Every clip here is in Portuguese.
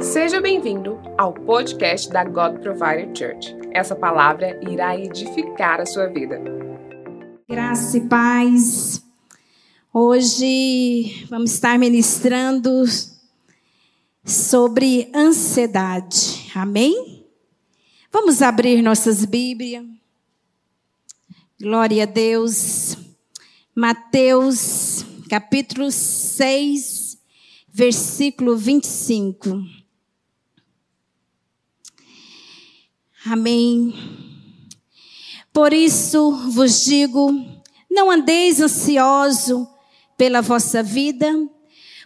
Seja bem-vindo ao podcast da God Provider Church. Essa palavra irá edificar a sua vida. Graça e paz. Hoje vamos estar ministrando sobre ansiedade. Amém? Vamos abrir nossas Bíblias. Glória a Deus. Mateus, capítulo 6, versículo 25. Amém. Por isso vos digo: não andeis ansioso pela vossa vida,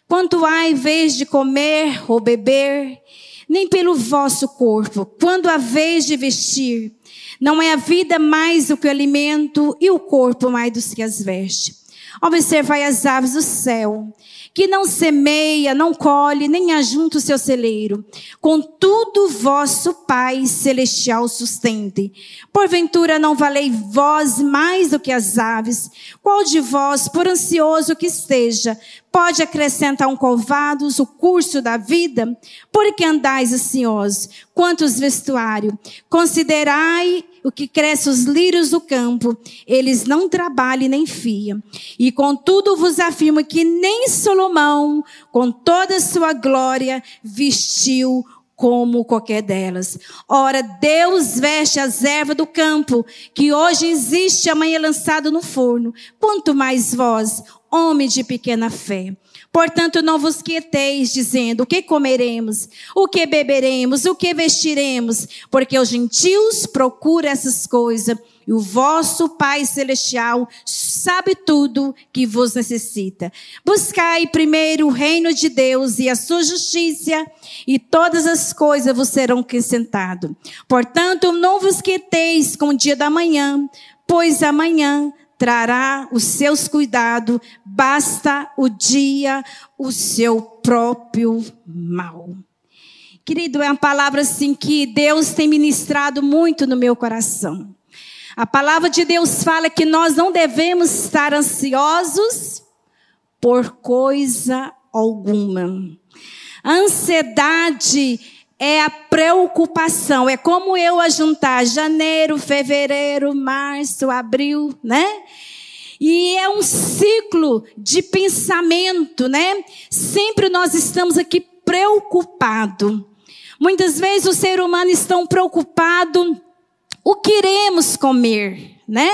quanto há em vez de comer ou beber, nem pelo vosso corpo, quando há vez de vestir. Não é a vida mais do que o alimento e o corpo mais do que as vestes. Observai as aves do céu, que não semeia, não colhe, nem ajunta o seu celeiro. Contudo, vosso Pai celestial sustente. Porventura não valei vós mais do que as aves? Qual de vós, por ansioso que esteja, pode acrescentar um covados o curso da vida? Por que andais ansiosos? Quantos vestuário? Considerai o que cresce os lírios do campo, eles não trabalham nem fiam. E contudo vos afirmo que nem Salomão, com toda a sua glória, vestiu como qualquer delas. Ora, Deus veste as ervas do campo, que hoje existe, amanhã lançado no forno. Quanto mais vós, homem de pequena fé. Portanto, não vos quieteis dizendo o que comeremos, o que beberemos, o que vestiremos, porque os gentios procuram essas coisas, e o vosso Pai Celestial sabe tudo que vos necessita. Buscai primeiro o reino de Deus e a sua justiça, e todas as coisas vos serão acrescentadas. Portanto, não vos quieteis com o dia da manhã, pois amanhã trará os seus cuidados, basta o dia o seu próprio mal. Querido, é uma palavra assim que Deus tem ministrado muito no meu coração. A palavra de Deus fala que nós não devemos estar ansiosos por coisa alguma. A ansiedade é a preocupação. É como eu ajuntar janeiro, fevereiro, março, abril, né? E é um ciclo de pensamento, né? Sempre nós estamos aqui preocupado. Muitas vezes o ser humano está preocupado o que iremos comer, né?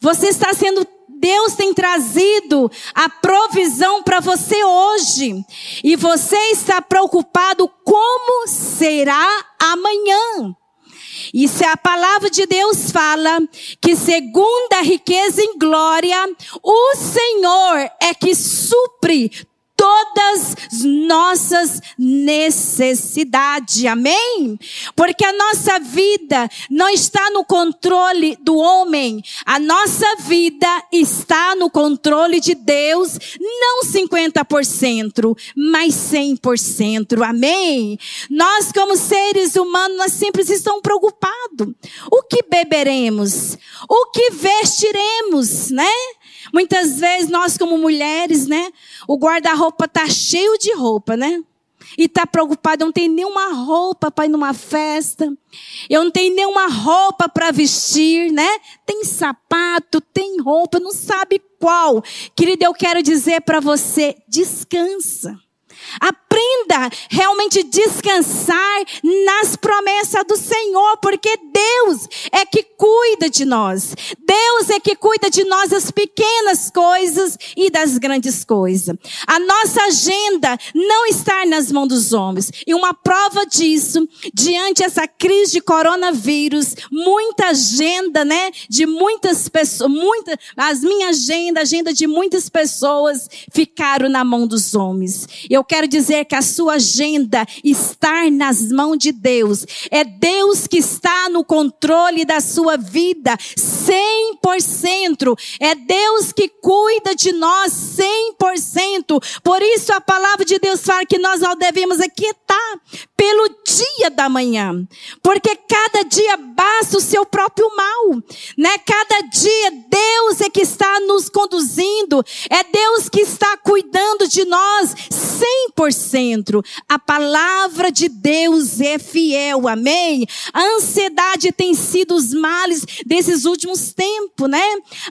Você está sendo Deus tem trazido a provisão para você hoje. E você está preocupado como será amanhã. E se a palavra de Deus fala que segundo a riqueza em glória, o Senhor é que supre todas nossas necessidades. Amém? Porque a nossa vida não está no controle do homem. A nossa vida está no controle de Deus, não 50%, mas 100%. Amém? Nós como seres humanos, nós sempre estamos preocupados. O que beberemos? O que vestiremos, né? Muitas vezes nós como mulheres, né? O guarda-roupa tá cheio de roupa, né? E tá preocupado, não tenho nenhuma roupa para ir numa festa. Eu não tenho nenhuma roupa para vestir, né? Tem sapato, tem roupa, não sabe qual. Querida, eu quero dizer para você, descansa. Realmente descansar nas promessas do Senhor, porque Deus é que cuida de nós. Deus é que cuida de nós das pequenas coisas e das grandes coisas. A nossa agenda não está nas mãos dos homens. E uma prova disso, diante dessa crise de coronavírus, muita agenda, né, de muitas pessoas, muita, as minha agenda, a agenda de muitas pessoas ficaram na mão dos homens. Eu quero dizer que a sua agenda está nas mãos de Deus. É Deus que está no controle da sua vida, 100%. É Deus que cuida de nós, 100%. Por isso a palavra de Deus fala que nós não devemos aquietar pelo dia da manhã, porque cada dia basta o seu próprio mal, né? Cada dia Deus é que está nos conduzindo, é Deus que está cuidando de nós 100%. A palavra de Deus é fiel, amém? A ansiedade tem sido os males desses últimos tempos, né?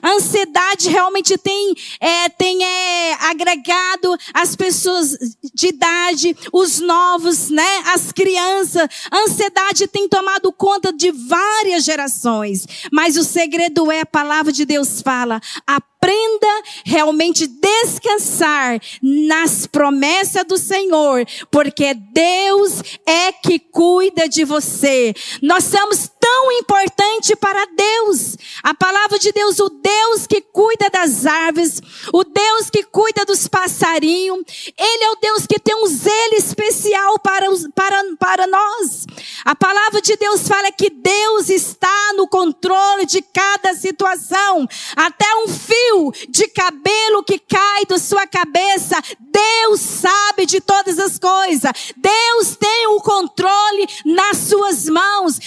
A ansiedade realmente tem, é, tem é, agregado as pessoas de idade, os novos, né? As crianças. A ansiedade tem tomado conta de várias gerações. Mas o segredo é a palavra de Deus fala. Aprenda realmente descansar nas promessas do Senhor, porque Deus é que cuida de você. Nós somos tão importante para Deus. A palavra de Deus, o Deus que cuida das árvores, o Deus que cuida dos passarinhos, Ele é o Deus que tem um zelo especial para, para, para nós. A palavra de Deus fala que Deus está no controle de cada situação, até um fio de cabelo que cai da sua cabeça, Deus sabe de todas as coisas. Deus tem o controle nas suas mãos.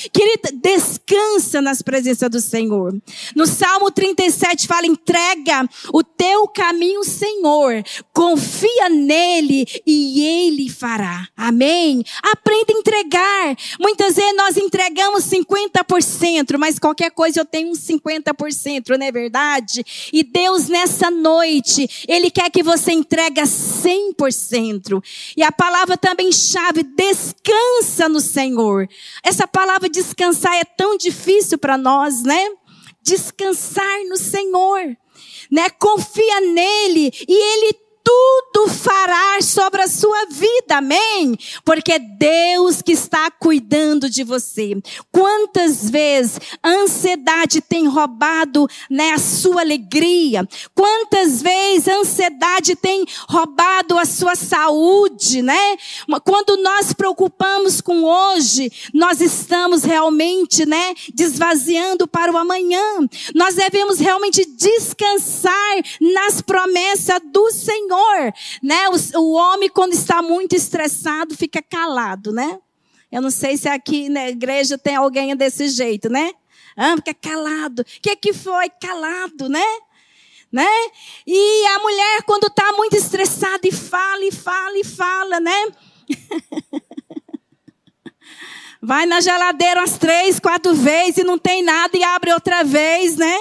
Descansa nas presenças do Senhor. No Salmo 37 fala: entrega o teu caminho, Senhor. Confia nele e ele fará. Amém? Aprenda a entregar. Muitas vezes nós entregamos 50%, mas qualquer coisa eu tenho uns 50%, não é verdade? E Deus nessa noite, ele quer que você entregue 100%. E a palavra também chave, descansa no Senhor. Essa palavra descansar é tão difícil para nós, né? Descansar no Senhor, né? Confia nele e ele tudo fará sobre a sua vida, amém? Porque é Deus que está cuidando de você. Quantas vezes a ansiedade tem roubado né, a sua alegria? Quantas vezes a ansiedade tem roubado a sua saúde, né? Quando nós preocupamos com hoje, nós estamos realmente, né, desvaziando para o amanhã. Nós devemos realmente descansar nas promessas do Senhor. Senhor, né? O, o homem quando está muito estressado fica calado, né? Eu não sei se aqui na igreja tem alguém desse jeito, né? Ah, fica calado. O que, que foi? Calado, né? Né? E a mulher, quando está muito estressada, e fala, e fala, e fala, né? Vai na geladeira umas três, quatro vezes e não tem nada e abre outra vez, né?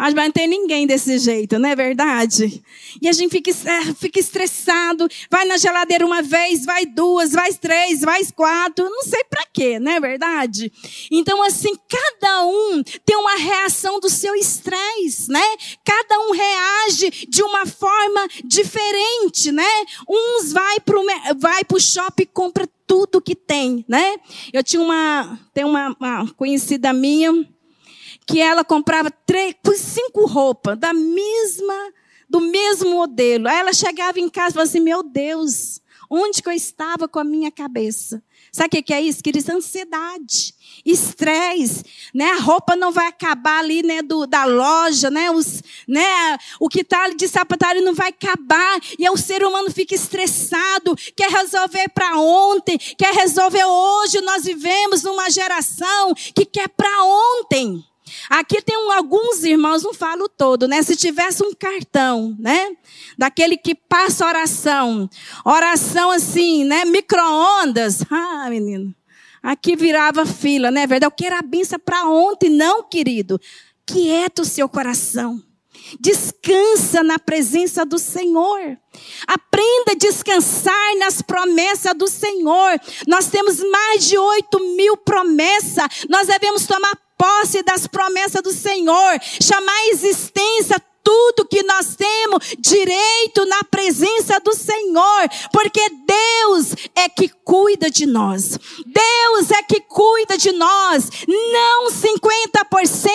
Mas não tem ninguém desse jeito, não é verdade? E a gente fica, é, fica estressado, vai na geladeira uma vez, vai duas, vai três, vai quatro, não sei para quê, não é verdade? Então, assim, cada um tem uma reação do seu estresse, né? Cada um reage de uma forma diferente, né? Uns vai pro, vai pro shopping e compra tudo que tem, né? Eu tinha uma, tem uma, uma conhecida minha, que ela comprava três, cinco roupas da mesma, do mesmo modelo. Aí ela chegava em casa e falava assim: Meu Deus, onde que eu estava com a minha cabeça? Sabe o que é isso, queridos? Ansiedade, estresse, né? A roupa não vai acabar ali, né, do, da loja, né? Os, né? O que está ali de sapataria não vai acabar. E aí o ser humano fica estressado, quer resolver para ontem, quer resolver hoje. Nós vivemos numa geração que quer para ontem. Aqui tem um, alguns irmãos, não falo todo, né? Se tivesse um cartão, né? Daquele que passa oração. Oração assim, né? Micro-ondas. Ah, menino. Aqui virava fila, né? Verdade? Eu quero a benção para ontem, não, querido. Quieta o seu coração. Descansa na presença do Senhor. Aprenda a descansar nas promessas do Senhor. Nós temos mais de 8 mil promessas. Nós devemos tomar posse das promessas do Senhor, chamar a existência tudo que nós temos direito na presença do Senhor, porque Deus é que cuida de nós. Deus é que cuida de nós, não 50%,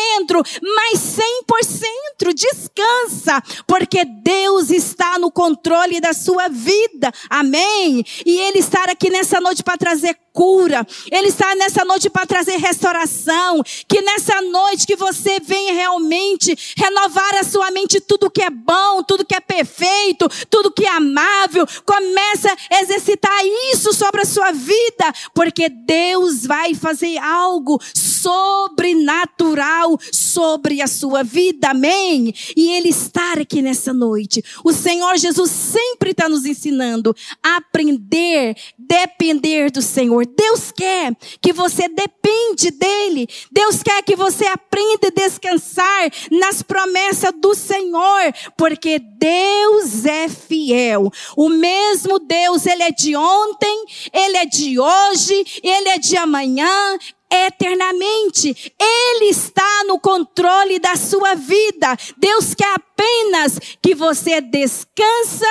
mas 100%. Descansa, porque Deus está no controle da sua vida. Amém. E ele está aqui nessa noite para trazer cura. Ele está nessa noite para trazer restauração. Que nessa noite que você venha realmente renovar a sua somente tudo que é bom, tudo que é perfeito, tudo que é amável. Começa a exercitar isso sobre a sua vida, porque Deus vai fazer algo sobrenatural sobre a sua vida. Amém? E Ele está aqui nessa noite. O Senhor Jesus sempre está nos ensinando a aprender, depender do Senhor. Deus quer que você depende dEle. Deus quer que você aprenda a descansar nas promessas do Senhor, porque Deus é fiel. O mesmo Deus, Ele é de ontem, Ele é de hoje, Ele é de amanhã, eternamente. Ele está no controle da sua vida. Deus quer apenas que você descansa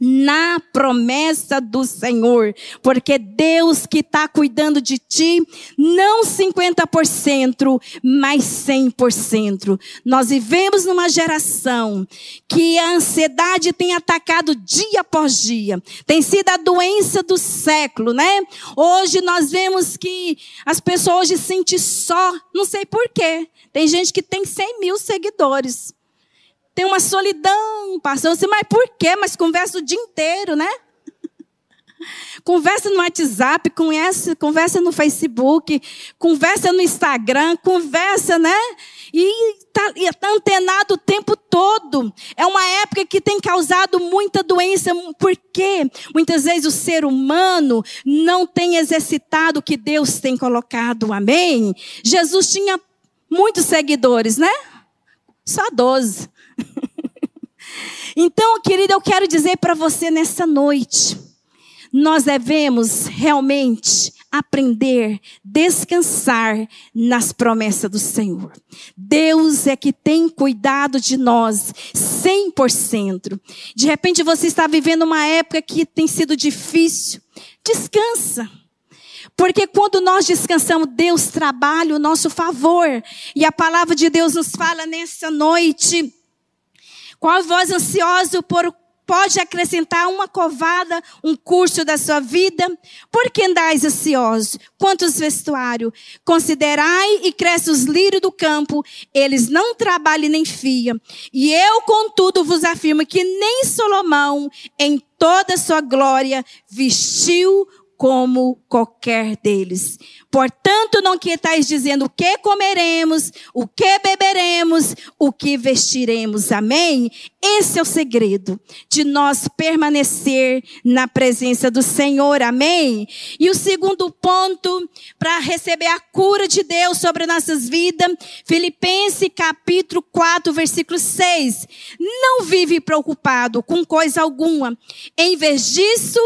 na promessa do Senhor, porque Deus que está cuidando de ti, não 50%, mas 100%. Nós vivemos numa geração que a ansiedade tem atacado dia após dia, tem sido a doença do século, né? Hoje nós vemos que as pessoas hoje sentem só, não sei porquê. Tem gente que tem 100 mil seguidores. Tem uma solidão, pastor. Você, mas por quê? Mas conversa o dia inteiro, né? Conversa no WhatsApp, conversa, conversa no Facebook, conversa no Instagram, conversa, né? E está tá antenado o tempo todo. É uma época que tem causado muita doença, porque muitas vezes o ser humano não tem exercitado o que Deus tem colocado. Amém? Jesus tinha muitos seguidores, né? Só 12. Então, querida, eu quero dizer para você nessa noite, nós devemos realmente aprender, descansar nas promessas do Senhor. Deus é que tem cuidado de nós 100%. De repente você está vivendo uma época que tem sido difícil. Descansa. Porque quando nós descansamos, Deus trabalha o nosso favor. E a palavra de Deus nos fala nessa noite. Qual voz ansiosa por pode acrescentar uma covada, um curso da sua vida? Por que andais ansiosos? Quantos vestuário? Considerai e cresce os lírios do campo, eles não trabalham nem fiam. E eu, contudo, vos afirmo que nem Salomão, em toda a sua glória, vestiu como qualquer deles. Portanto, não que estáis dizendo o que comeremos, o que beberemos, o que vestiremos. Amém? Esse é o segredo de nós permanecer na presença do Senhor. Amém? E o segundo ponto para receber a cura de Deus sobre nossas vidas, Filipenses capítulo 4, versículo 6. Não vive preocupado com coisa alguma. Em vez disso,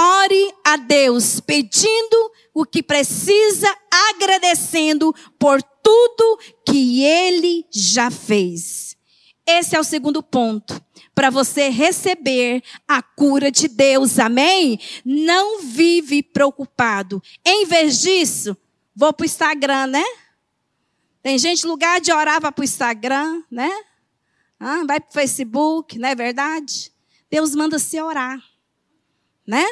Ore a Deus pedindo o que precisa, agradecendo por tudo que Ele já fez. Esse é o segundo ponto. Para você receber a cura de Deus, amém? Não vive preocupado. Em vez disso, vou para o Instagram, né? Tem gente, lugar de orar, vai para o Instagram, né? Ah, vai para o Facebook, não é verdade? Deus manda se orar, né?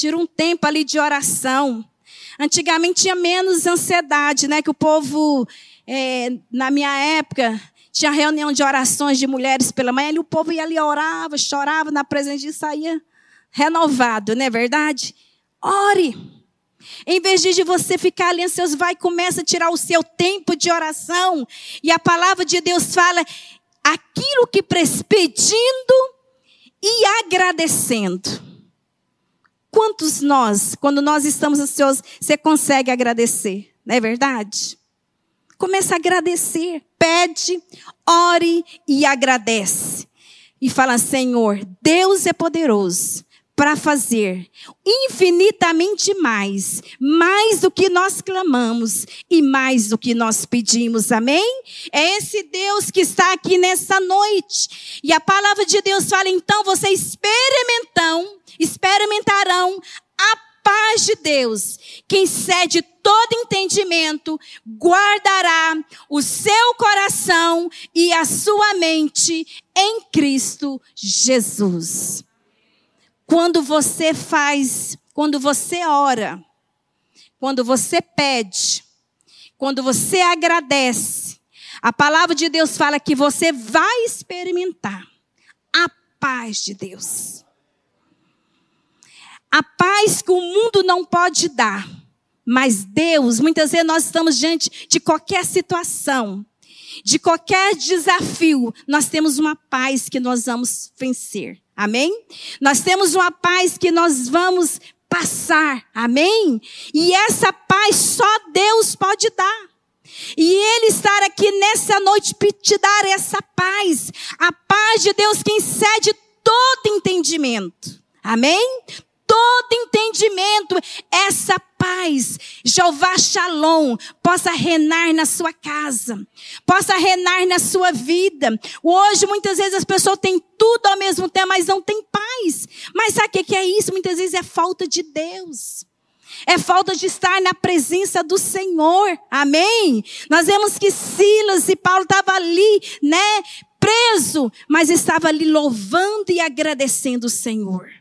Tira um tempo ali de oração. Antigamente tinha menos ansiedade, né? Que o povo, é, na minha época, tinha reunião de orações de mulheres pela manhã, e o povo ia ali, orava, chorava na presença de saía renovado, não é verdade? Ore. Em vez de você ficar ali ansioso, vai começa a tirar o seu tempo de oração. E a palavra de Deus fala aquilo que pedindo e agradecendo. Quantos nós, quando nós estamos ansiosos, você consegue agradecer? Não é verdade? Começa a agradecer, pede, ore e agradece. E fala, Senhor, Deus é poderoso para fazer infinitamente mais, mais do que nós clamamos e mais do que nós pedimos. Amém? É esse Deus que está aqui nessa noite. E a palavra de Deus fala, então, vocês experimentam, experimentarão a paz de Deus, que excede todo entendimento, guardará o seu coração e a sua mente em Cristo Jesus. Quando você faz, quando você ora, quando você pede, quando você agradece, A palavra de Deus fala que você vai experimentar a paz de Deus. A paz que o mundo não pode dar. Mas Deus, muitas vezes nós estamos diante de qualquer situação, de qualquer desafio, nós temos uma paz que nós vamos vencer. Amém? Nós temos uma paz que nós vamos passar. Amém? E essa paz só Deus pode dar. E Ele estar aqui nessa noite para te dar essa paz. A paz de Deus que excede todo entendimento. Amém? Todo entendimento, essa paz, Jeová Shalom, possa reinar na sua casa, possa reinar na sua vida. Hoje, muitas vezes, as pessoas têm tudo ao mesmo tempo, mas não têm paz. Mas sabe o que é isso? Muitas vezes é falta de Deus. É falta de estar na presença do Senhor. Amém? Nós vemos que Silas e Paulo estavam ali, né? Preso, mas estava ali louvando e agradecendo o Senhor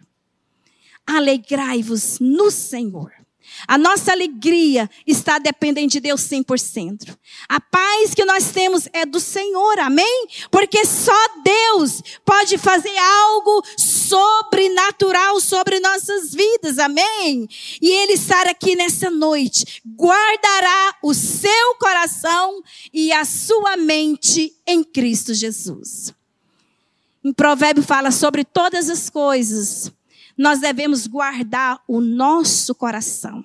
alegrai-vos no Senhor. A nossa alegria está dependente de Deus 100%. A paz que nós temos é do Senhor, amém? Porque só Deus pode fazer algo sobrenatural sobre nossas vidas, amém? E Ele estar aqui nessa noite guardará o seu coração e a sua mente em Cristo Jesus. Em Provérbio fala sobre todas as coisas nós devemos guardar o nosso coração.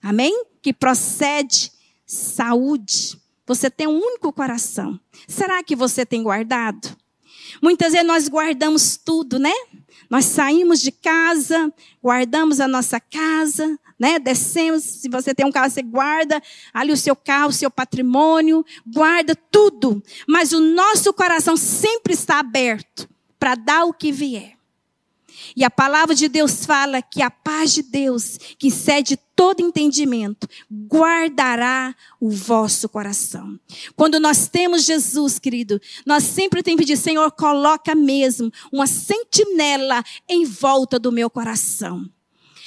Amém? Que procede saúde. Você tem um único coração. Será que você tem guardado? Muitas vezes nós guardamos tudo, né? Nós saímos de casa, guardamos a nossa casa, né? Descemos, se você tem um carro, você guarda ali o seu carro, o seu patrimônio, guarda tudo. Mas o nosso coração sempre está aberto para dar o que vier. E a palavra de Deus fala que a paz de Deus, que cede todo entendimento, guardará o vosso coração. Quando nós temos Jesus, querido, nós sempre temos que pedir, Senhor, coloca mesmo uma sentinela em volta do meu coração.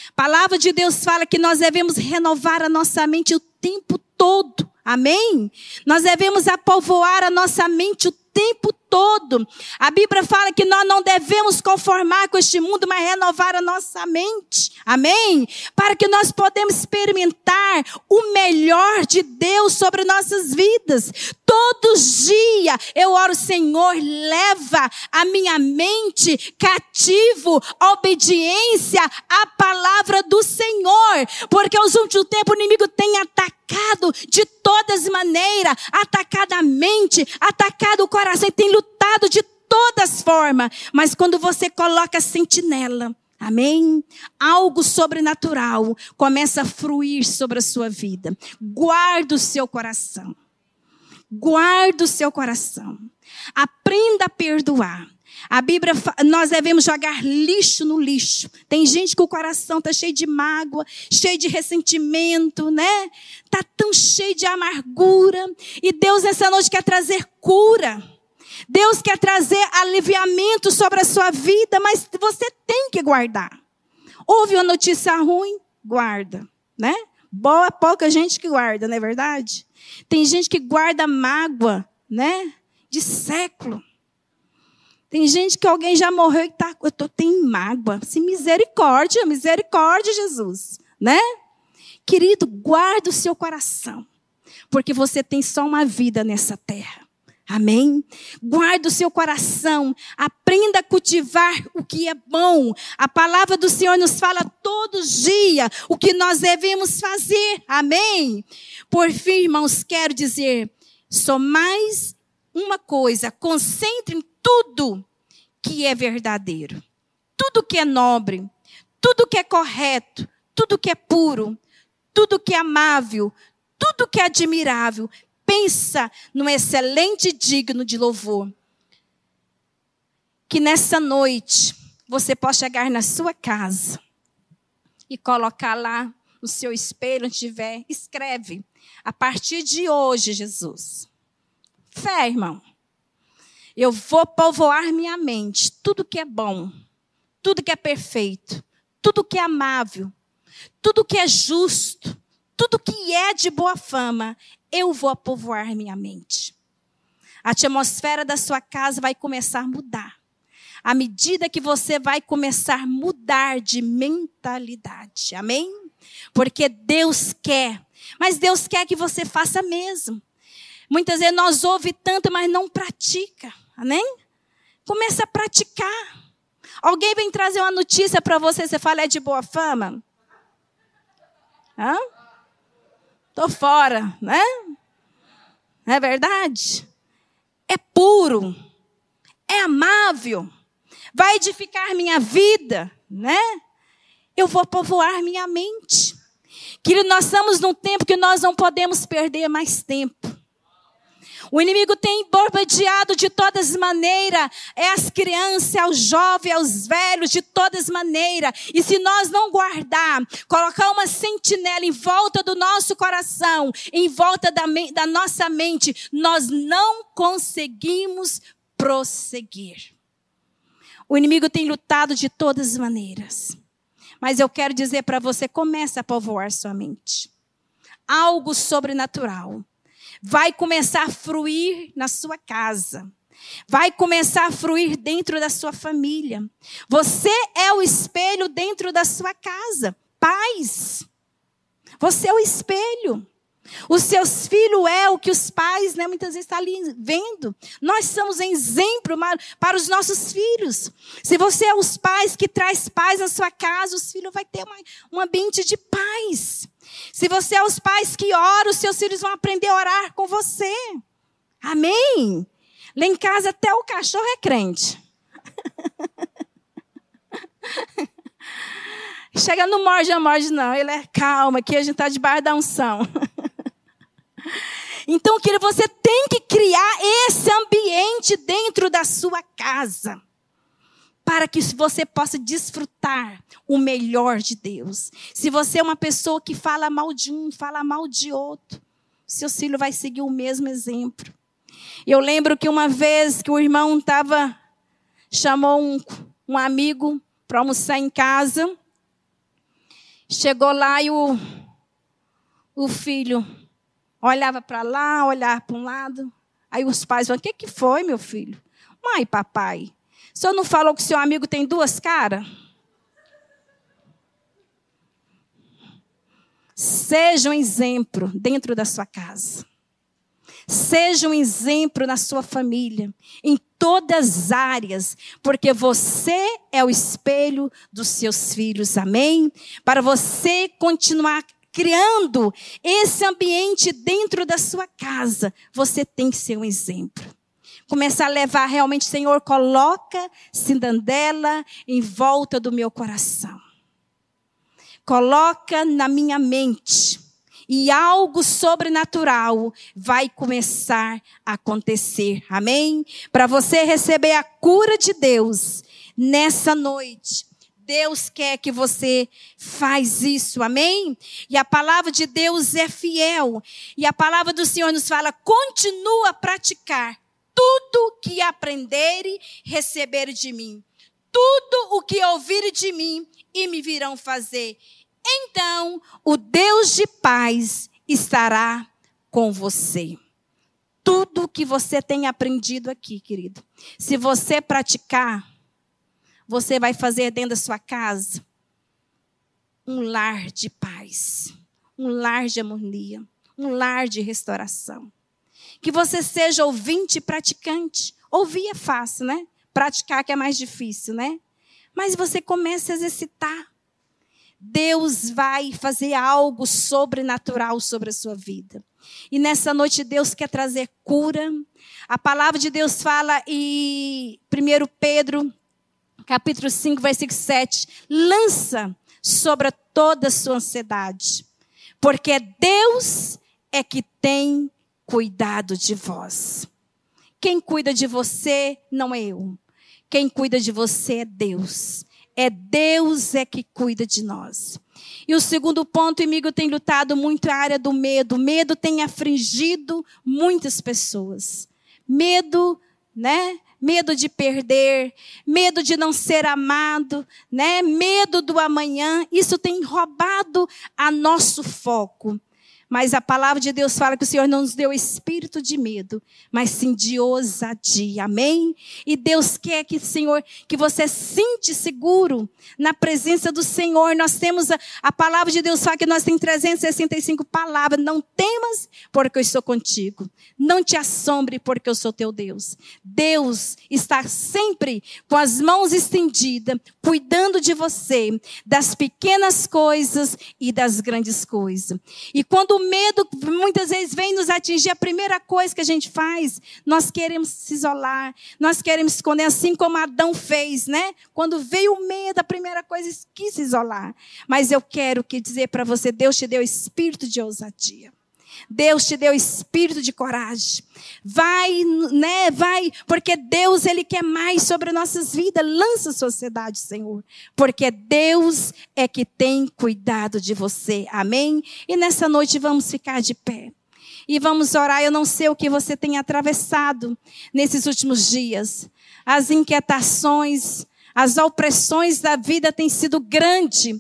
A palavra de Deus fala que nós devemos renovar a nossa mente o tempo todo. Amém? Nós devemos apovoar a nossa mente o tempo todo. A Bíblia fala que nós não devemos conformar com este mundo, mas renovar a nossa mente. Amém? Para que nós podemos experimentar o melhor de Deus sobre nossas vidas. Todos os dias eu oro, Senhor, leva a minha mente cativo, obediência à palavra do Senhor. Porque aos últimos tempos o inimigo tem atacado de todas maneiras, atacado a mente, atacado o coração, e tem lutado de todas formas, mas quando você coloca sentinela, Amém? Algo sobrenatural começa a fruir sobre a sua vida. Guarda o seu coração. Guarda o seu coração. Aprenda a perdoar. A Bíblia, nós devemos jogar lixo no lixo. Tem gente que o coração está cheio de mágoa, cheio de ressentimento, né? Está tão cheio de amargura. E Deus essa noite quer trazer cura. Deus quer trazer aliviamento sobre a sua vida, mas você tem que guardar. Houve uma notícia ruim? Guarda, né? Boa, pouca gente que guarda, não é verdade? Tem gente que guarda mágoa, né? De século. Tem gente que alguém já morreu e tá, eu tô, tem mágoa. Se misericórdia, misericórdia, Jesus, né? Querido, guarda o seu coração, porque você tem só uma vida nessa terra. Amém? Guarda o seu coração, aprenda a cultivar o que é bom. A palavra do Senhor nos fala todos os dias o que nós devemos fazer. Amém? Por fim, irmãos, quero dizer, só mais uma coisa, concentre em tudo que é verdadeiro, tudo que é nobre, tudo que é correto, tudo que é puro, tudo que é amável, tudo que é admirável, pensa no excelente digno de louvor. Que nessa noite você possa chegar na sua casa e colocar lá no seu espelho, onde tiver, escreve. A partir de hoje, Jesus. Fé, irmão. Eu vou povoar minha mente. Tudo que é bom, tudo que é perfeito, tudo que é amável, tudo que é justo, tudo que é de boa fama, eu vou povoar minha mente. A atmosfera da sua casa vai começar a mudar. À medida que você vai começar a mudar de mentalidade. Amém? Porque Deus quer. Mas Deus quer que você faça mesmo. Muitas vezes nós ouvimos tanto, mas não pratica. Amém? Começa a praticar. Alguém vem trazer uma notícia para você, você fala, é de boa fama? Hã? Tô fora, né? Não é verdade? É puro, é amável, vai edificar minha vida, né? Eu vou povoar minha mente. Querido, nós estamos num tempo que nós não podemos perder mais tempo. O inimigo tem bombardeado de todas maneiras, é as crianças, aos jovens, aos velhos, de todas maneiras. E se nós não guardar, colocar uma sentinela em volta do nosso coração, em volta da, da nossa mente, nós não conseguimos prosseguir. O inimigo tem lutado de todas as maneiras. Mas eu quero dizer para você, comece a povoar sua mente. Algo sobrenatural vai começar a fruir na sua casa. Vai começar a fruir dentro da sua família. Você é o espelho dentro da sua casa. Pais. Você é o espelho. Os seus filhos é o que os pais, né, muitas vezes estão tá ali vendo. Nós somos exemplo para os nossos filhos. Se você é os pais que traz paz na sua casa, os filhos vão ter uma, um ambiente de paz. Se você é os pais que oram, os seus filhos vão aprender a orar com você. Amém? Lá em casa até o cachorro é crente. Chega no morde, não morde não. Ele é calma, aqui a gente está debaixo da unção. Então, querido, você tem que criar esse ambiente dentro da sua casa para que você possa desfrutar o melhor de Deus. Se você é uma pessoa que fala mal de um, fala mal de outro, seu filho vai seguir o mesmo exemplo. Eu lembro que uma vez que o irmão estava chamou um, um amigo para almoçar em casa, chegou lá e o, o filho olhava para lá, olhava para um lado. Aí os pais falam: O que, que foi, meu filho? Mãe, papai, o senhor não falou que seu amigo tem duas caras? Seja um exemplo dentro da sua casa. Seja um exemplo na sua família, em todas as áreas, porque você é o espelho dos seus filhos, amém? Para você continuar criando esse ambiente dentro da sua casa, você tem que ser um exemplo começar a levar realmente, Senhor, coloca Cindandela em volta do meu coração. Coloca na minha mente. E algo sobrenatural vai começar a acontecer. Amém? Para você receber a cura de Deus nessa noite. Deus quer que você faz isso, amém? E a palavra de Deus é fiel. E a palavra do Senhor nos fala: continua a praticar tudo que aprenderem, receber de mim. Tudo o que ouvirem de mim e me virão fazer. Então, o Deus de paz estará com você. Tudo que você tem aprendido aqui, querido. Se você praticar, você vai fazer dentro da sua casa um lar de paz, um lar de harmonia, um lar de restauração. Que você seja ouvinte e praticante. Ouvir é fácil, né? Praticar que é mais difícil, né? Mas você começa a exercitar. Deus vai fazer algo sobrenatural sobre a sua vida. E nessa noite Deus quer trazer cura. A palavra de Deus fala em 1 Pedro, capítulo 5, versículo 7, lança sobre toda a sua ansiedade, porque Deus é que tem cuidado de vós. Quem cuida de você não é eu. Quem cuida de você é Deus. É Deus é que cuida de nós. E o segundo ponto, o inimigo tem lutado muito a área do medo. Medo tem afligido muitas pessoas. Medo, né? Medo de perder, medo de não ser amado, né? Medo do amanhã. Isso tem roubado a nosso foco. Mas a palavra de Deus fala que o Senhor não nos deu espírito de medo, mas sim de ousadia. Amém? E Deus quer que, Senhor, que você sente seguro na presença do Senhor. Nós temos a, a palavra de Deus fala que nós temos 365 palavras. Não temas, porque eu estou contigo. Não te assombre, porque eu sou teu Deus. Deus está sempre com as mãos estendidas, cuidando de você, das pequenas coisas e das grandes coisas. E quando o medo muitas vezes vem nos atingir, a primeira coisa que a gente faz, nós queremos se isolar, nós queremos esconder, assim como Adão fez, né? Quando veio o medo, a primeira coisa quis se isolar. Mas eu quero que dizer para você, Deus te deu espírito de ousadia. Deus te deu espírito de coragem. Vai, né? Vai, porque Deus ele quer mais sobre nossas vidas. Lança sociedade, Senhor, porque Deus é que tem cuidado de você. Amém? E nessa noite vamos ficar de pé. E vamos orar. Eu não sei o que você tem atravessado nesses últimos dias. As inquietações, as opressões da vida têm sido grandes,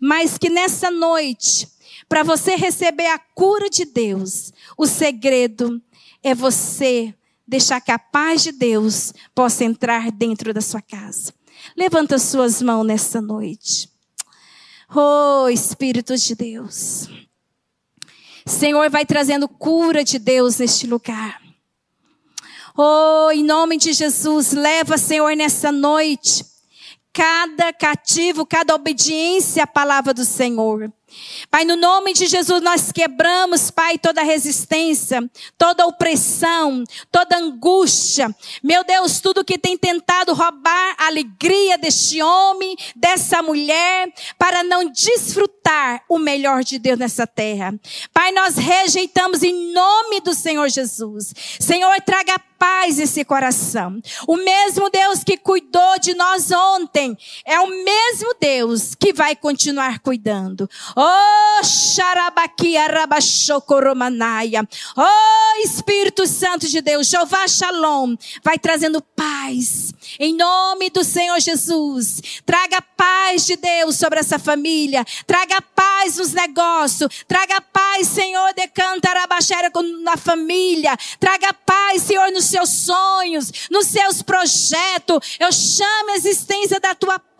mas que nessa noite para você receber a cura de Deus, o segredo é você deixar que a paz de Deus possa entrar dentro da sua casa. Levanta suas mãos nessa noite. Oh, Espírito de Deus. Senhor, vai trazendo cura de Deus neste lugar. Oh, em nome de Jesus, leva, Senhor, nessa noite, cada cativo, cada obediência à palavra do Senhor. Pai, no nome de Jesus, nós quebramos, Pai, toda resistência, toda opressão, toda angústia. Meu Deus, tudo que tem tentado roubar a alegria deste homem, dessa mulher, para não desfrutar o melhor de Deus nessa terra. Pai, nós rejeitamos em nome do Senhor Jesus. Senhor, traga paz esse coração. O mesmo Deus que cuidou de nós ontem é o mesmo Deus que vai continuar cuidando. Oh, Xarabaquia Rabachocoromanaya. Oh, Espírito Santo de Deus, Jeová Shalom, vai trazendo paz. Em nome do Senhor Jesus. Traga paz de Deus sobre essa família. Traga paz nos negócios. Traga paz, Senhor, de Cantarabaxera na família. Traga paz, Senhor, nos seus sonhos, nos seus projetos. Eu chamo a existência da tua paz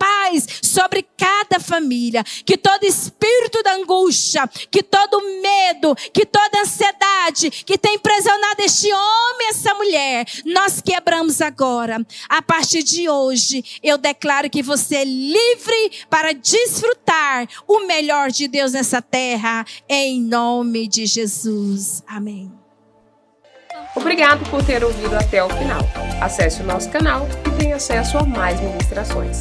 sobre cada família. Que todo espírito da angústia, que todo medo, que toda ansiedade que tem prisionado este homem, essa mulher, nós quebramos agora. A partir de hoje, eu declaro que você é livre para desfrutar o melhor de Deus nessa terra, em nome de Jesus. Amém. Obrigado por ter ouvido até o final. Acesse o nosso canal e tenha acesso a mais ministrações.